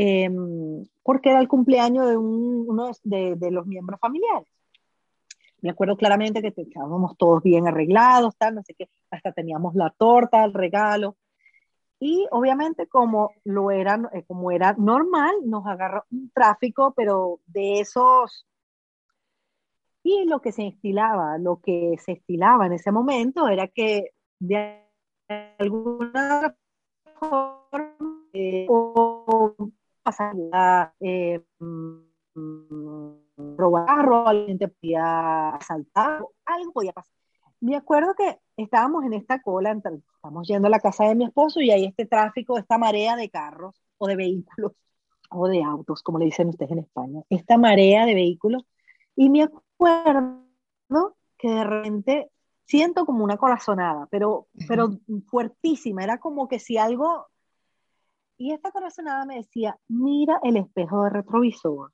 em, porque era el cumpleaños de uno de, de, los miembros familiares. Me acuerdo claramente que estábamos todos bien arreglados, tal, no sé qué, hasta teníamos la torta, el regalo. Y obviamente como lo era, eh, como era normal, nos agarró un tráfico, pero de esos y lo que se estilaba, lo que se estilaba en ese momento era que de alguna forma eh, o pasar eh, robar, o alguien te podía asaltar, algo podía pasar. Me acuerdo que estábamos en esta cola, estamos yendo a la casa de mi esposo y hay este tráfico, esta marea de carros o de vehículos o de autos, como le dicen ustedes en España, esta marea de vehículos. Y me acuerdo acuerdo que de repente siento como una corazonada, pero, pero fuertísima, era como que si algo... Y esta corazonada me decía, mira el espejo de retrovisor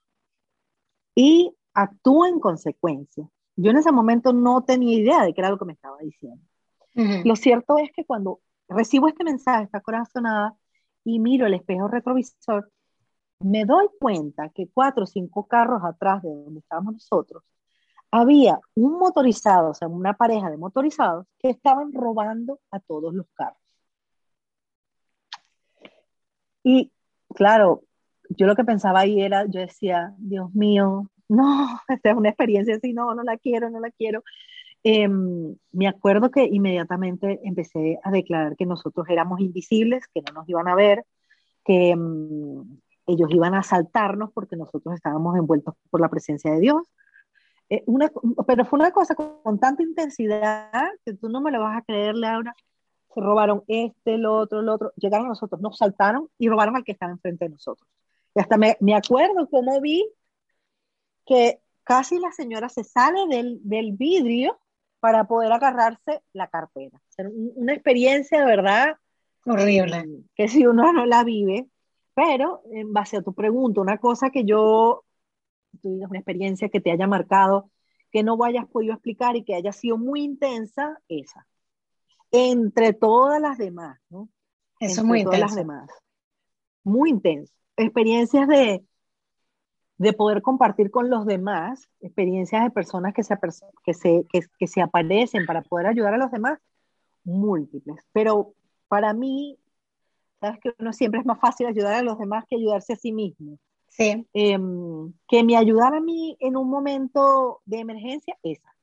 y actúa en consecuencia. Yo en ese momento no tenía idea de qué era lo que me estaba diciendo. Lo cierto es que cuando recibo este mensaje, esta corazonada, y miro el espejo retrovisor, me doy cuenta que cuatro o cinco carros atrás de donde estábamos nosotros había un motorizado, o sea, una pareja de motorizados que estaban robando a todos los carros. Y claro, yo lo que pensaba ahí era, yo decía, Dios mío, no, esta es una experiencia así, no, no la quiero, no la quiero. Em, me acuerdo que inmediatamente empecé a declarar que nosotros éramos invisibles, que no nos iban a ver, que em, ellos iban a asaltarnos porque nosotros estábamos envueltos por la presencia de Dios eh, una, pero fue una cosa con, tanta intensidad que tú no me lo vas a creer, Laura. Se robaron este, el otro, el otro. Llegaron nosotros, nos saltaron y robaron al que estaba enfrente de nosotros. Y hasta me, me acuerdo cómo vi que casi la señora se sale del, del vidrio para poder agarrarse la cartera. una experiencia de verdad horrible. Eh, que si uno no la vive, pero en base a tu pregunta, una cosa que yo tú digas una experiencia que te haya marcado, que no hayas podido explicar y que haya sido muy intensa, esa. Entre todas las demás, ¿no? Eso es muy todas las demás. Muy intenso. Experiencias de, de poder compartir con los demás, experiencias de personas que se, que, se, que, que se aparecen para poder ayudar a los demás, múltiples. Pero para mí, sabes que uno siempre es más fácil ayudar a los demás que ayudarse a sí mismo. Sí. Em, que me ayudara a mí en un momento de emergencia, esa.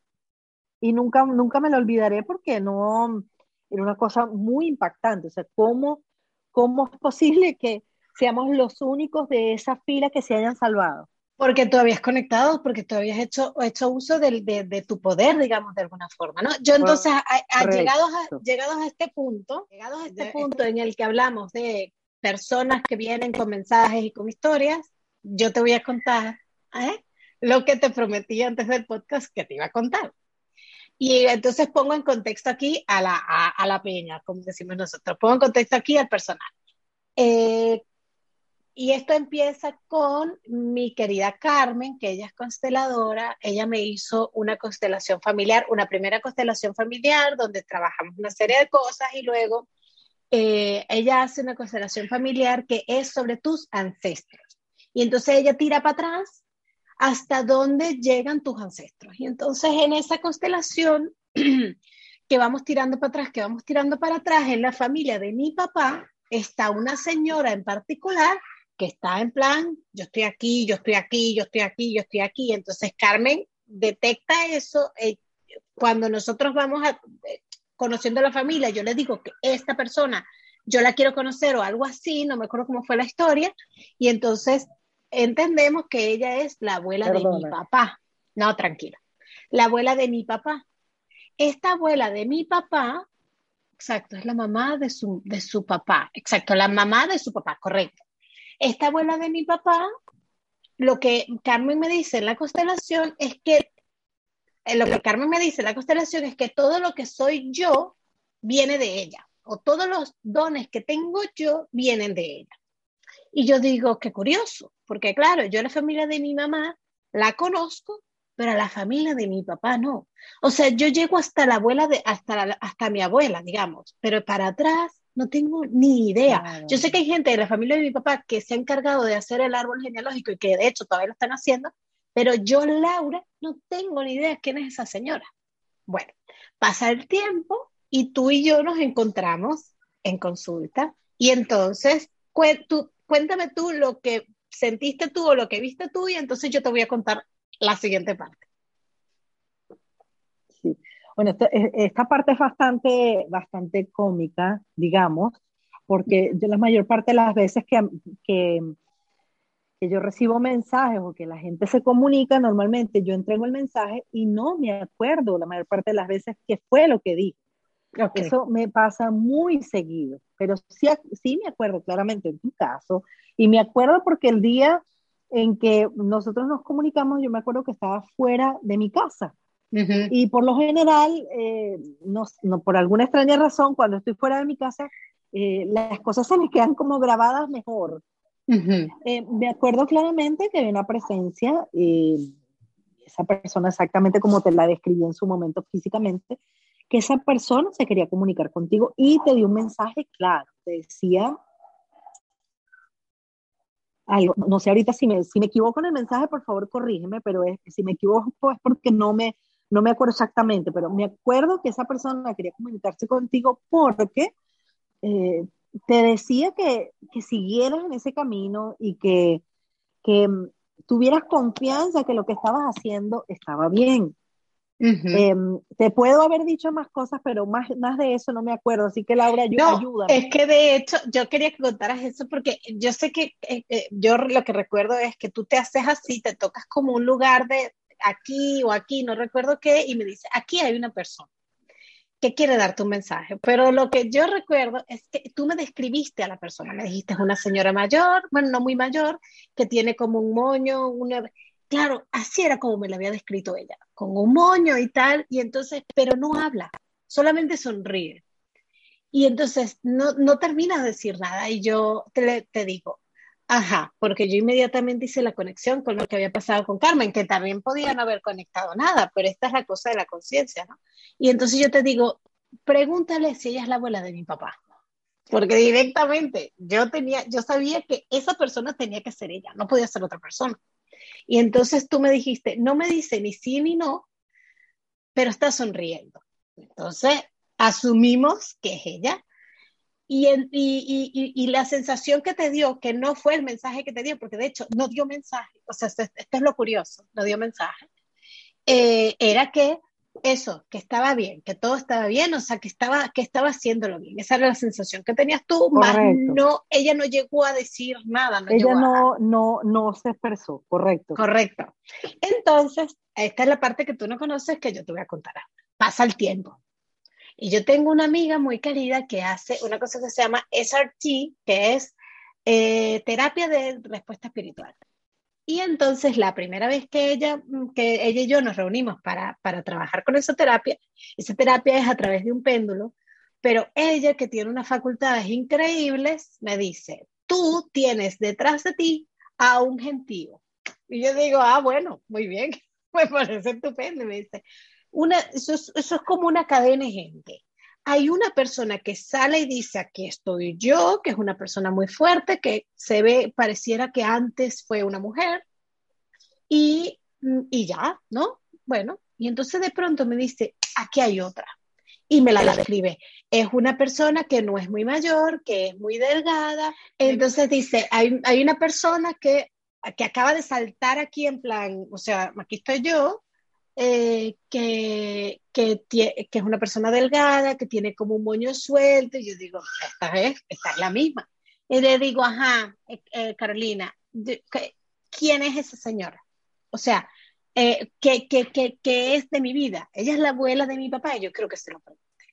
Y nunca, nunca me lo olvidaré porque no, era una cosa muy impactante. O sea, ¿cómo, cómo es posible que seamos los únicos de esa fila que se hayan salvado? Porque tú habías conectado, porque tú habías hecho, hecho uso de, de, tu poder, digamos, de alguna forma, ¿no? Yo entonces, a, llegados, a, llegados a este punto, llegados a este punto en el que hablamos de personas que vienen con mensajes y con historias, yo te voy a contar ¿eh? lo que te prometí antes del podcast que te iba a contar. Y entonces pongo en contexto aquí a la, a, la peña, como decimos nosotros, pongo en contexto aquí al personal. Eh, y esto empieza con mi querida Carmen, que ella es consteladora. Ella me hizo una constelación familiar, una primera constelación familiar donde trabajamos una serie de cosas y luego eh, ella hace una constelación familiar que es sobre tus ancestros. Y entonces ella tira para atrás hasta dónde llegan tus ancestros. Y entonces en esa constelación que vamos tirando para atrás, que vamos tirando para atrás, en la familia de mi papá está una señora en particular que está en plan, yo estoy aquí, yo estoy aquí, yo estoy aquí, yo estoy aquí. Entonces Carmen detecta eso eh, cuando nosotros vamos a, eh, conociendo la familia, yo le digo que esta persona yo la quiero conocer o algo así, no me acuerdo cómo fue la historia, y entonces entendemos que ella es la abuela de mi papá. No, tranquila. La abuela de mi papá. Esta abuela de mi papá, exacto, es la mamá de su, de su papá. Exacto, la mamá de su papá, correcto. Esta abuela de mi papá, lo que Carmen me dice en la constelación es que, eh, lo que Carmen me dice en la constelación es que todo lo que soy yo viene de ella, o todos los dones que tengo yo vienen de ella. Y yo digo, qué curioso, porque claro, yo la familia de mi mamá la conozco, pero a la familia de mi papá no. O sea, yo llego hasta la abuela de, hasta, hasta mi abuela, digamos, pero para atrás no tengo ni idea. Yo sé que hay gente de la familia de mi papá que se ha encargado de hacer el árbol genealógico y que de hecho todavía lo están haciendo, pero yo, Laura, no tengo ni idea quién es esa señora. Bueno, pasa el tiempo y tú y yo nos encontramos en consulta y entonces cuéntame tú lo que sentiste tú o lo que viste tú y entonces yo te voy a contar la siguiente parte. Bueno, e, esta, parte es bastante, bastante cómica, digamos, porque yo la mayor parte de las veces que, que, que, yo recibo mensajes o que la gente se comunica, normalmente yo entrego el mensaje y no me acuerdo la mayor parte de las veces qué fue lo que dije. Eso me pasa muy seguido, pero sí, sí me acuerdo claramente en tu caso, y me acuerdo porque el día en que nosotros nos comunicamos, yo me acuerdo que estaba fuera de mi casa. Y por lo general, eh, no, por alguna extraña razón, cuando estoy fuera de mi casa, eh, las cosas se me quedan como grabadas mejor. Eh, me acuerdo claramente que había una presencia, esa persona exactamente como te la describí en su momento físicamente, que esa persona se quería comunicar contigo y te dio un mensaje claro. Te decía algo, no sé ahorita si me, si me equivoco en el mensaje, por favor corrígeme, pero es, si me equivoco es porque no me, no me acuerdo exactamente, pero me acuerdo que esa persona quería comunicarse contigo porque eh, te decía que, que, siguieras en ese camino y que, que mm, tuvieras confianza que lo que estabas haciendo estaba bien. Em, te puedo haber dicho más cosas, pero más, más de eso no me acuerdo, así que Laura, no, ayuda. Es que de hecho yo quería que contaras eso porque yo sé que eh, eh, yo lo que recuerdo es que tú te haces así, te tocas como un lugar de aquí o aquí, no recuerdo qué, y me dice, aquí hay una persona que quiere darte un mensaje. Pero lo que yo recuerdo es que tú me describiste a la persona, me dijiste es una señora mayor, bueno, no muy mayor, que tiene como un moño, una Claro, así era como me la había descrito ella, con un moño y tal, y entonces, pero no habla, solamente sonríe. Y entonces no, no termina de decir nada y yo te, te digo, ajá, porque yo inmediatamente hice la conexión con lo que había pasado con Carmen, que también podía no haber conectado nada, pero esta es la cosa de la conciencia, ¿no? Y entonces yo te digo, pregúntale si ella es la abuela de mi papá. Porque directamente yo tenía, yo sabía que esa persona tenía que ser ella, no podía ser otra persona. Y entonces tú me dijiste, no me dice ni sí ni no, pero está sonriendo. Entonces asumimos que es ella. Y, y, y, la sensación que te dio, que no fue el mensaje que te dio, porque de hecho no dio mensaje, o sea, esto, es lo curioso, no dio mensaje, eh, era que eso, que estaba bien, que todo estaba bien, o sea, que estaba, que estaba haciéndolo bien. Esa era la sensación que tenías tú, más no, ella no llegó a decir nada. ella no, no, no se expresó, correcto. Correcto. Entonces, esta es la parte que tú no conoces que yo te voy a contar. Pasa el tiempo. Y yo tengo una amiga muy querida que hace una cosa que se llama SRT, que es eh, terapia de respuesta espiritual. Y entonces la primera vez que ella, mm, que ella y yo nos reunimos para, para trabajar con esa terapia, esa terapia es a través de un péndulo, pero ella que tiene unas facultades increíbles me dice, tú tienes detrás de ti a un gentío. Y yo digo, ah, bueno, muy bien, me parece estupendo. me dice, una, eso, es, eso es como una cadena de gente hay una persona que sale y dice, aquí estoy yo, que es una persona muy fuerte, que se ve, pareciera que antes fue una mujer, y, y ya, ¿no? Bueno, y entonces de pronto me dice, aquí hay otra, y me la describe. Es una persona que no es muy mayor, que es muy delgada, entonces dice, hay, hay una persona que, que acaba de saltar aquí en plan, o sea, aquí estoy yo, eh, que, que, es una persona delgada, que tiene como un moño suelto, y yo digo, esta es, esta es la misma. Y le digo, ajá, eh, eh, Carolina, ¿quién es esa señora? O sea, ¿qué, qué, qué, es de mi vida? Ella es la abuela de mi papá, y yo creo que se lo pregunté.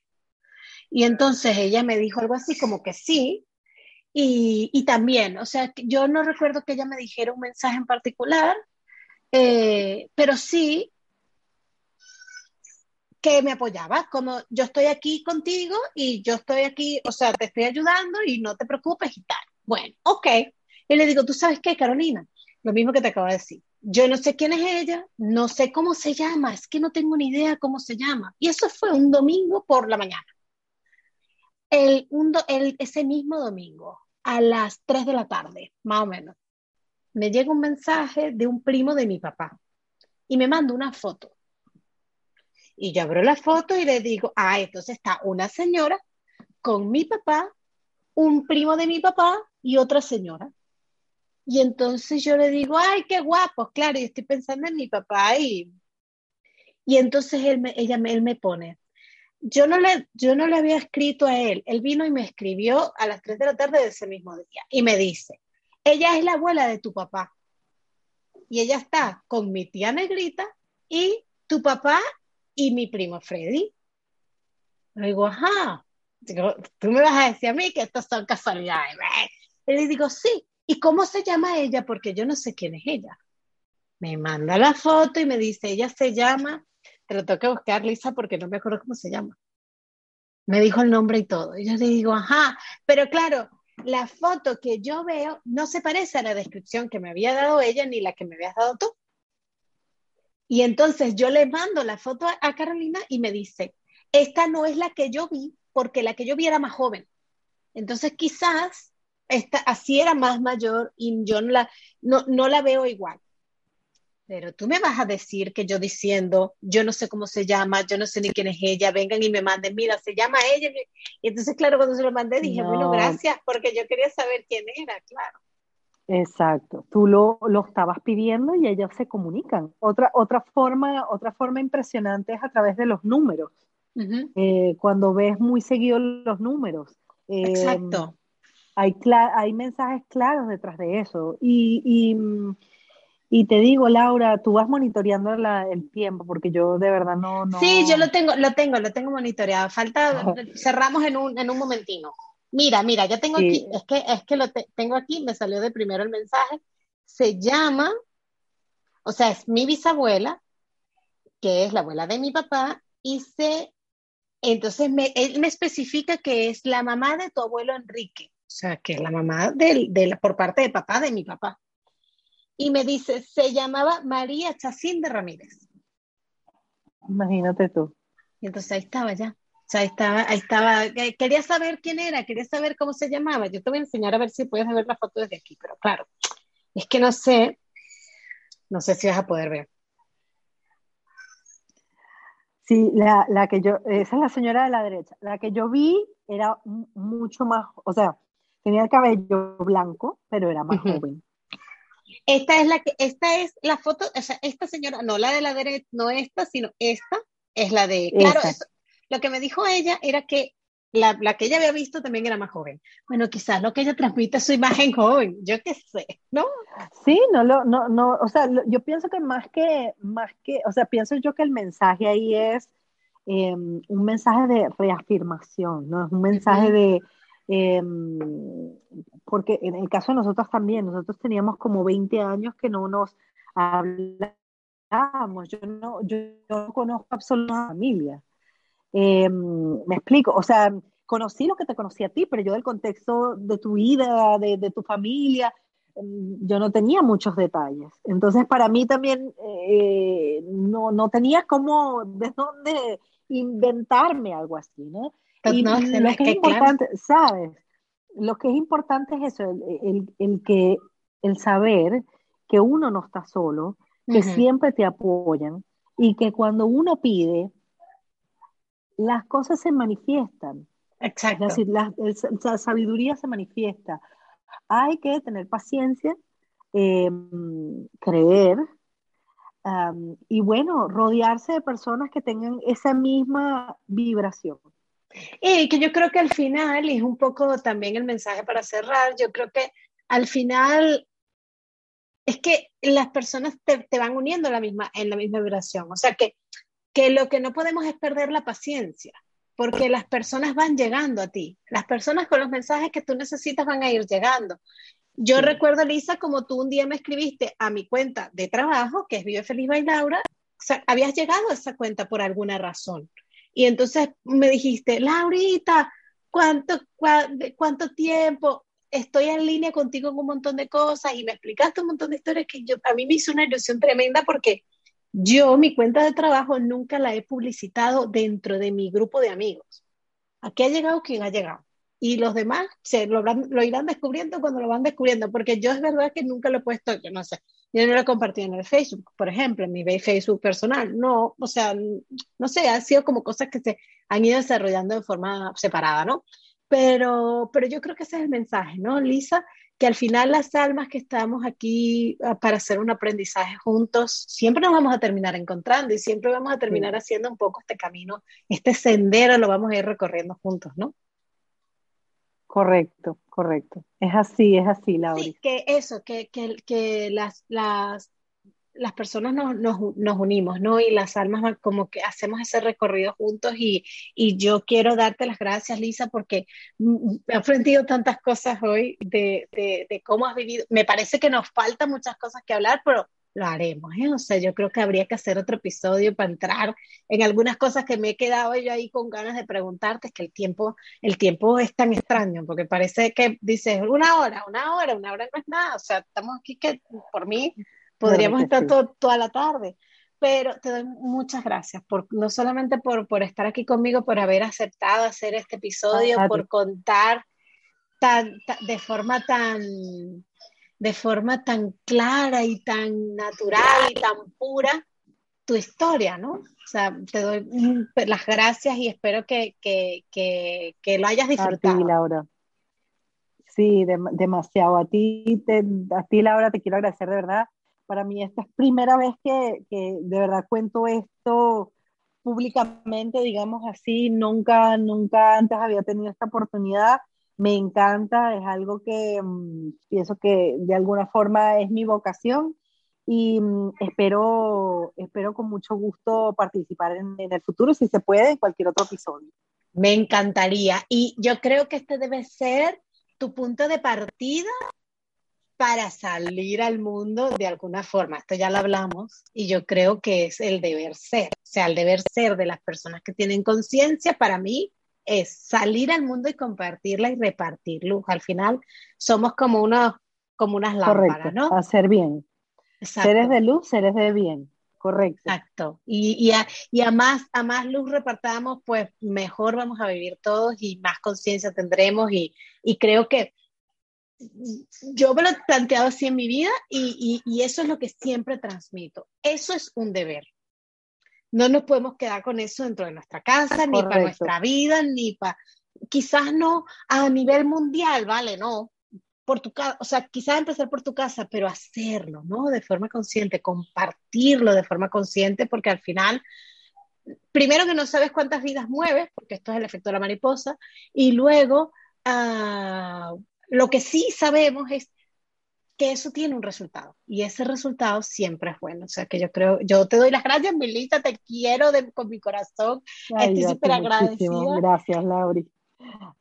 Y entonces ella me dijo algo así como que sí, y, y también, o sea, yo no recuerdo que ella me dijera un mensaje en particular, pero sí que me apoyaba, como yo estoy aquí contigo y yo estoy aquí, o sea, te estoy ayudando y no te preocupes y tal. Bueno, ok. Y le digo, ¿tú sabes qué, Carolina? Lo mismo que te acabo de decir. Yo no sé quién es ella, no sé cómo se llama, es que no tengo ni idea cómo se llama. Y eso fue un domingo por la mañana. El, un el, ese mismo domingo, a las 3 de la tarde, más o menos, me llega un mensaje de un primo de mi papá y me manda una foto y yo abro la foto y le digo, ah, entonces está una señora con mi papá, un primo de mi papá y otra señora. Y entonces yo le digo, ay, qué guapo, claro, y estoy pensando en mi papá y, y entonces él me, ella, él me pone, yo no, le, yo no le había escrito a él, él vino y me escribió a las 3 de la tarde de ese mismo día y me dice, ella es la abuela de tu papá y ella está con mi tía negrita y tu papá y mi primo Freddy. Le digo, ajá, tú me vas a decir a mí que estas son casualidades. Y le digo, sí. ¿Y cómo se llama ella? Porque yo no sé quién es ella. Me manda la foto y me dice, ella se llama, te lo tengo que buscar, Lisa, porque no me acuerdo cómo se llama. Me dijo el nombre y todo. Y yo le digo, ajá, pero claro, la foto que yo veo no se parece a la descripción que me había dado ella ni la que me habías dado tú. Y entonces yo le mando la foto a, Carolina y me dice, esta no es la que yo vi, porque la que yo vi era más joven. Entonces quizás esta, así era más mayor y yo no la, no, no la veo igual. Pero tú me vas a decir que yo diciendo, yo no sé cómo se llama, yo no sé ni quién es ella, vengan y me manden, mira, se llama ella. Y entonces, claro, cuando se lo mandé, dije, bueno, gracias, porque yo quería saber quién era, claro. Exacto, tú lo, lo, estabas pidiendo y ellos se comunican. Otra, otra, forma, otra forma impresionante es a través de los números. Eh, cuando ves muy seguido los números. Eh, Exacto. Hay, hay mensajes claros detrás de eso. Y, y, y, te digo, Laura, tú vas monitoreando el tiempo, porque yo de verdad no, no... Sí, yo lo tengo, lo tengo, lo tengo monitoreado. Falta, cerramos en un, en un momentino. Mira, mira, ya tengo aquí, es que, es que lo tengo aquí, me salió de primero el mensaje. Se llama, o sea, es mi bisabuela, que es la abuela de mi papá, y se, entonces me, él me especifica que es la mamá de tu abuelo Enrique, o sea, que es la mamá de, por parte de papá de mi papá. Y me dice, se llamaba María Chacín de Ramírez. Imagínate tú. Y entonces ahí estaba ya sea, ahí estaba, estaba, quería saber quién era, quería saber cómo se llamaba. Yo te voy a enseñar a ver si puedes ver la foto desde aquí, pero claro, es que no sé, no sé si vas a poder ver. Sí, la, la, que yo, esa es la señora de la derecha. La que yo vi era mucho más, o sea, tenía el cabello blanco, pero era más joven. Esta es la que, esta es la foto, o sea, esta señora, no la de la derecha, no esta, sino esta es la de, claro, lo que me dijo ella era que la, la, que ella había visto también era más joven. Bueno, quizás lo que ella transmite es su imagen joven, yo qué sé, ¿no? Sí, no, lo, no, no, o sea, yo pienso que más que, más que, o sea, pienso yo que el mensaje ahí es em, un mensaje de reafirmación, ¿no? Es un mensaje de, Em, porque en el caso de nosotros también, nosotros teníamos como 20 años que no nos hablábamos, yo no, yo, no conozco absolutamente familia. Em, me explico, o sea, conocí lo que te conocí a ti, pero yo del contexto de tu vida, de, de tu familia, em, yo no tenía muchos detalles. Entonces, para mí también eh, no, no tenía cómo, de dónde inventarme algo así, ¿no? Y no, lo que es importante, ¿sabes? Lo que es importante es eso, el, el, el que, el saber que uno no está solo, que siempre te apoyan y que cuando uno pide, las cosas se manifiestan. Es Exacto. decir, la, sabiduría se manifiesta. Hay que tener paciencia, eh, creer y bueno, rodearse de personas que tengan esa misma vibración. Y que yo creo que al final, y es un poco también el mensaje para cerrar, yo creo que al final es que las personas te, te van uniendo en la misma, en la misma vibración. O sea que, que lo que no podemos es perder la paciencia, porque las personas van llegando a ti. Las personas con los mensajes que tú necesitas van a ir llegando. Yo Sí. recuerdo, Lisa, como tú un día me escribiste a mi cuenta de trabajo, que es Vive Feliz by Laura, o sea, habías llegado a esa cuenta por alguna razón. Y entonces me dijiste, Laurita, ¿cuánto, cua- cuánto tiempo? Estoy en línea contigo en un montón de cosas y me explicaste un montón de historias que yo, a mí me hizo una ilusión tremenda porque yo mi cuenta de trabajo nunca la he publicitado dentro de mi grupo de amigos. Aquí ha llegado quien ha llegado. Y los demás se lo, lo irán descubriendo cuando lo van descubriendo, porque yo es verdad que nunca lo he puesto, yo no sé, yo no lo he compartido en el Facebook, por ejemplo, en mi Facebook personal. No, o sea, no sé, han sido como cosas que se han ido desarrollando de forma separada, ¿no? Pero, pero yo creo que ese es el mensaje, ¿no, Lisa? Que al final las almas que estamos aquí ah, para hacer un aprendizaje juntos, siempre nos vamos a terminar encontrando y siempre vamos a terminar haciendo un poco este camino, este sendero lo vamos a ir recorriendo juntos, ¿no? Correcto, correcto. Es así, es así, Laura. Sí, que eso, que, que, que las, las, las personas nos, nos, nos, unimos, ¿no? Y las almas como que hacemos ese recorrido juntos y, y yo quiero darte las gracias, Lisa, porque me he aprendido tantas cosas hoy de, de, de, cómo has vivido. Me parece que nos faltan muchas cosas que hablar, pero lo haremos, ¿eh? O sea, yo creo que habría que hacer otro episodio para entrar en algunas cosas que me he quedado yo ahí con ganas de preguntarte, es que el tiempo, el tiempo es tan extraño, porque parece que dices una hora, una hora, una hora no es nada, o sea, estamos aquí que por mí podríamos estar sí. toda la tarde. Pero te doy muchas gracias, por, no solamente por, por estar aquí conmigo, por haber aceptado hacer este episodio, por contar tan, tan, de forma tan, de forma tan clara y tan natural y tan pura tu historia, ¿no? O sea, te doy las gracias y espero que, que, que, que lo hayas disfrutado. A ti, Laura. Sí, de, demasiado. A ti, te, a ti, Laura, te quiero agradecer de verdad. Para mí esta es primera vez que, que de verdad cuento esto públicamente, digamos así. Nunca, nunca antes había tenido esta oportunidad me encanta, es algo que mmm, pienso que de alguna forma es mi vocación y mmm, espero, espero con mucho gusto participar en, en, el futuro, si se puede, en cualquier otro episodio. Me encantaría y yo creo que este debe ser tu punto de partida para salir al mundo de alguna forma. Esto ya lo hablamos y yo creo que es el deber ser, o sea, el deber ser de las personas que tienen conciencia para mí es salir al mundo y compartirla y repartir luz. Al final somos como, unos, como unas lámparas, Correcto, ¿no? hacer bien. Exacto. Seres de luz, seres de bien. Correcto. Exacto. Y, y, a, y a, más, a más luz repartamos, pues mejor vamos a vivir todos y más conciencia tendremos. Y, y, creo que yo me lo he planteado así en mi vida y, y eso es lo que siempre transmito. Eso es un deber no nos podemos quedar con eso dentro de nuestra casa, Correcto. ni para nuestra vida, ni para, quizás no a nivel mundial, ¿vale? No, por tu casa, o sea, quizás empezar por tu casa, pero hacerlo, ¿no? De forma consciente, compartirlo de forma consciente, porque al final, primero que no sabes cuántas vidas mueves, porque esto es el efecto de la mariposa, y luego, uh, lo que sí sabemos es que eso tiene un resultado y ese resultado siempre es bueno. O sea que yo creo, yo te doy las gracias, Milita, te quiero de, con mi corazón, Ay, estoy súper agradecida. Gracias, Lauri.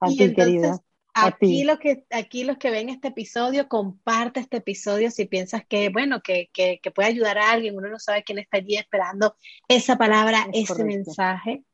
A y ti, entonces, querida. Aquí, lo que, aquí los que ven este episodio, comparte este episodio si piensas que, bueno, que, que, que puede ayudar a alguien, uno no sabe quién está allí esperando esa palabra, ese mensaje.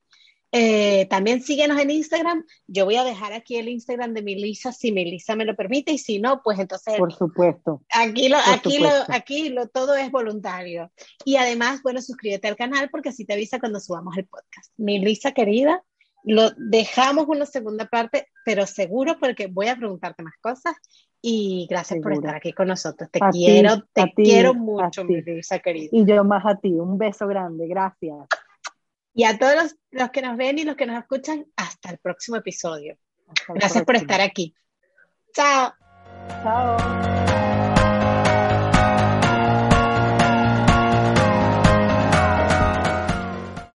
Eh, también síguenos en Instagram. Yo voy a dejar aquí el Instagram de Milisa si Milisa me lo permite y si no, pues entonces. Por supuesto. Aquí lo, aquí lo, aquí lo todo es voluntario. Y además, bueno, suscríbete al canal porque así te avisa cuando subamos el podcast. Milisa querida, lo dejamos una segunda parte, pero seguro porque voy a preguntarte más cosas y gracias por estar aquí con nosotros. Te quiero, te quiero mucho, Milisa querida. Y yo más a ti. Un beso grande. Gracias. Y a todos los, que nos ven y los que nos escuchan, hasta el próximo episodio. Gracias por estar aquí. Chao. Chao.